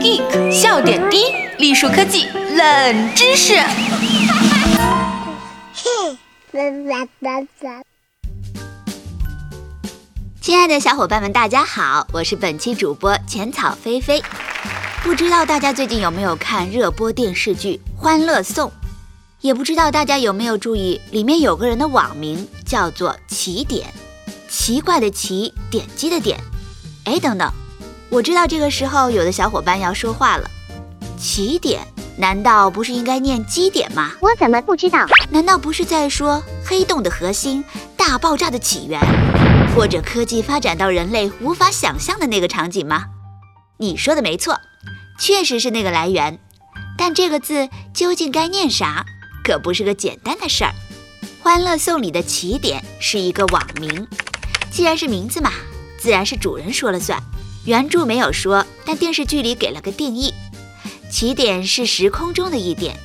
Geek 笑点低，栗树科技冷知识。亲爱的小伙伴们，大家好，我是本期主播浅草菲菲。不知道大家最近有没有看热播电视剧《欢乐颂》？也不知道大家有没有注意，里面有个人的网名叫做起点，奇怪的奇，点击的点。哎，等等，我知道这个时候有的小伙伴要说话了，起点难道不是应该念基点吗？我怎么不知道？难道不是在说黑洞的核心、大爆炸的起源？或者科技发展到人类无法想象的那个场景吗？你说的没错，确实是那个来源。但这个字究竟该念啥，可不是个简单的事儿。《欢乐颂》里的起点是一个网名，既然是名字嘛，自然是主人说了算。原著没有说，但电视剧里给了个定义：起点是时空中的一点，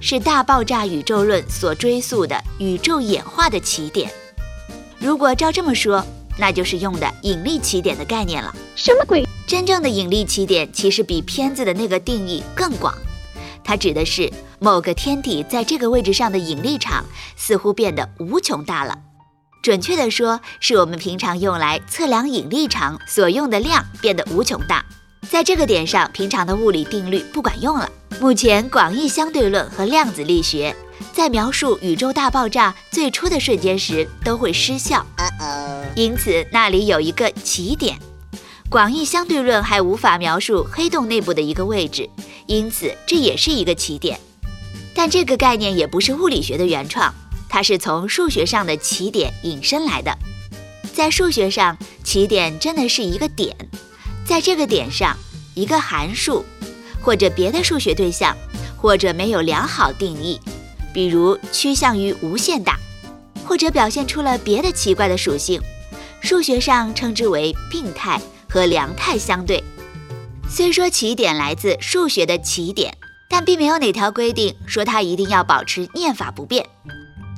是大爆炸宇宙论所追溯的宇宙演化的起点。如果照这么说，那就是用的引力起点的概念了。什么鬼？真正的引力起点其实比片子的那个定义更广，它指的是某个天体在这个位置上的引力场似乎变得无穷大了。准确的说，是我们平常用来测量引力场所用的量变得无穷大。在这个点上，平常的物理定律不管用了。目前广义相对论和量子力学。在描述宇宙大爆炸最初的瞬间时都会失效，因此那里有一个起点。广义相对论还无法描述黑洞内部的一个位置，因此这也是一个起点。但这个概念也不是物理学的原创，它是从数学上的起点引申来的。在数学上，起点真的是一个点，在这个点上，一个函数或者别的数学对象，或者没有良好定义。比如趋向于无限大，或者表现出了别的奇怪的属性，数学上称之为病态和良态相对。虽说起点来自数学的起点，但并没有哪条规定说它一定要保持念法不变。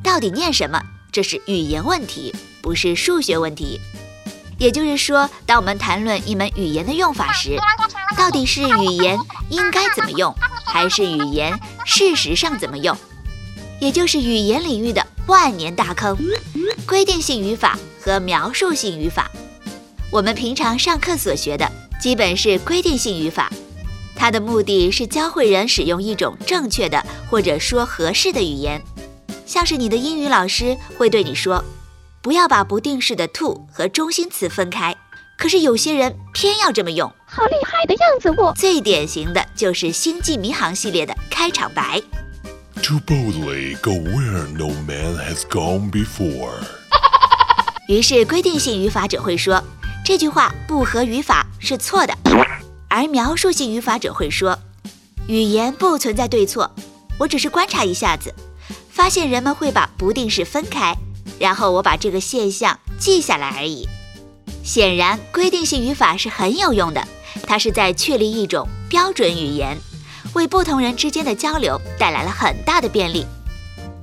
到底念什么，这是语言问题，不是数学问题。也就是说，当我们谈论一门语言的用法时，到底是语言应该怎么用，还是语言事实上怎么用？也就是语言领域的万年大坑，规定性语法和描述性语法。我们平常上课所学的基本是规定性语法，它的目的是教会人使用一种正确的或者说合适的语言。像是你的英语老师会对你说，不要把不定式的 to 和中心词分开，可是有些人偏要这么用，好厉害的样子！我最典型的就是《星际迷航》系列的开场白。To boldly go where no man has gone before。于是规定性语法者会说这句话不合语法是错的，而描述性语法者会说语言不存在对错，我只是观察一下子，发现人们会把不定式分开，然后我把这个现象记下来而已。显然，规定性语法是很有用的，它是在确立一种标准语言。为不同人之间的交流带来了很大的便利。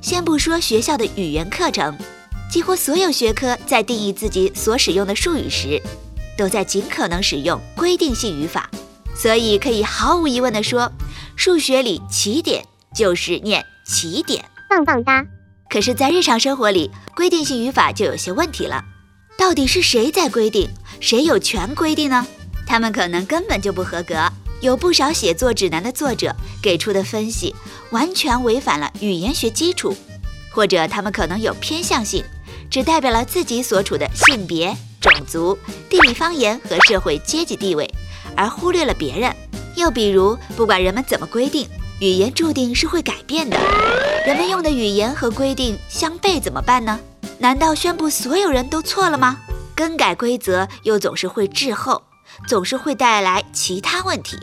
先不说学校的语言课程，几乎所有学科在定义自己所使用的术语时，都在尽可能使用规定性语法。所以可以毫无疑问地说，数学里起点就是念起点，棒棒哒。可是，在日常生活里，规定性语法就有些问题了。到底是谁在规定？谁有权规定呢？他们可能根本就不合格。有不少写作指南的作者给出的分析完全违反了语言学基础，或者他们可能有偏向性，只代表了自己所处的性别、种族、地理方言和社会阶级地位，而忽略了别人。又比如，不管人们怎么规定，语言注定是会改变的。人们用的语言和规定相悖怎么办呢？难道宣布所有人都错了吗？更改规则又总是会滞后。总是会带来其他问题。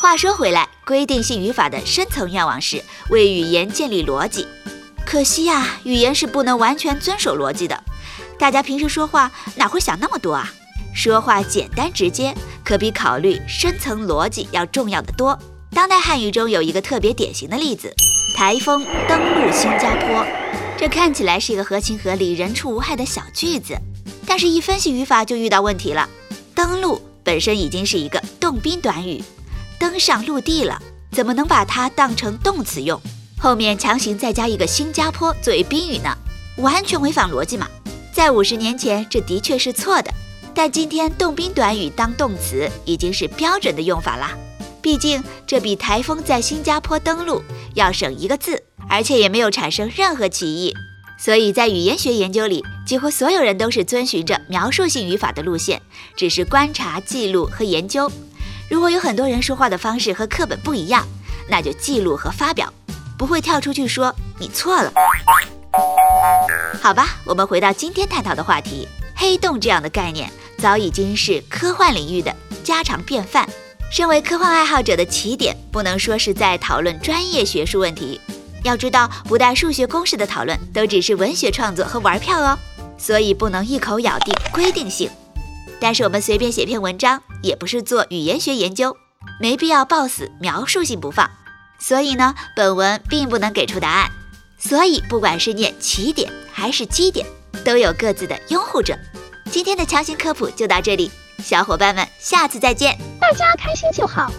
话说回来，规定性语法的深层愿望是为语言建立逻辑。可惜呀，语言是不能完全遵守逻辑的。大家平时说话哪会想那么多啊？说话简单直接，可比考虑深层逻辑要重要的多。当代汉语中有一个特别典型的例子：台风登陆新加坡。这看起来是一个合情合理、人畜无害的小句子，但是，一分析语法就遇到问题了。登陆本身已经是一个动宾短语，登上陆地了，怎么能把它当成动词用？后面强行再加一个新加坡作为宾语呢？完全违反逻辑嘛！在五十年前，这的确是错的，但今天动宾短语当动词已经是标准的用法啦。毕竟，这比台风在新加坡登陆要省一个字。而且也没有产生任何歧义，所以在语言学研究里，几乎所有人都是遵循着描述性语法的路线，只是观察、记录和研究。如果有很多人说话的方式和课本不一样，那就记录和发表，不会跳出去说你错了。好吧，我们回到今天探讨的话题，黑洞这样的概念早已经是科幻领域的家常便饭。身为科幻爱好者的起点，不能说是在讨论专业学术问题。要知道，不带数学公式的讨论都只是文学创作和玩票哦，所以不能一口咬定规定性。但是我们随便写篇文章也不是做语言学研究，没必要抱死描述性不放。所以呢，本文并不能给出答案。所以不管是念起点还是基点，都有各自的拥护者。今天的强行科普就到这里，小伙伴们下次再见，大家开心就好。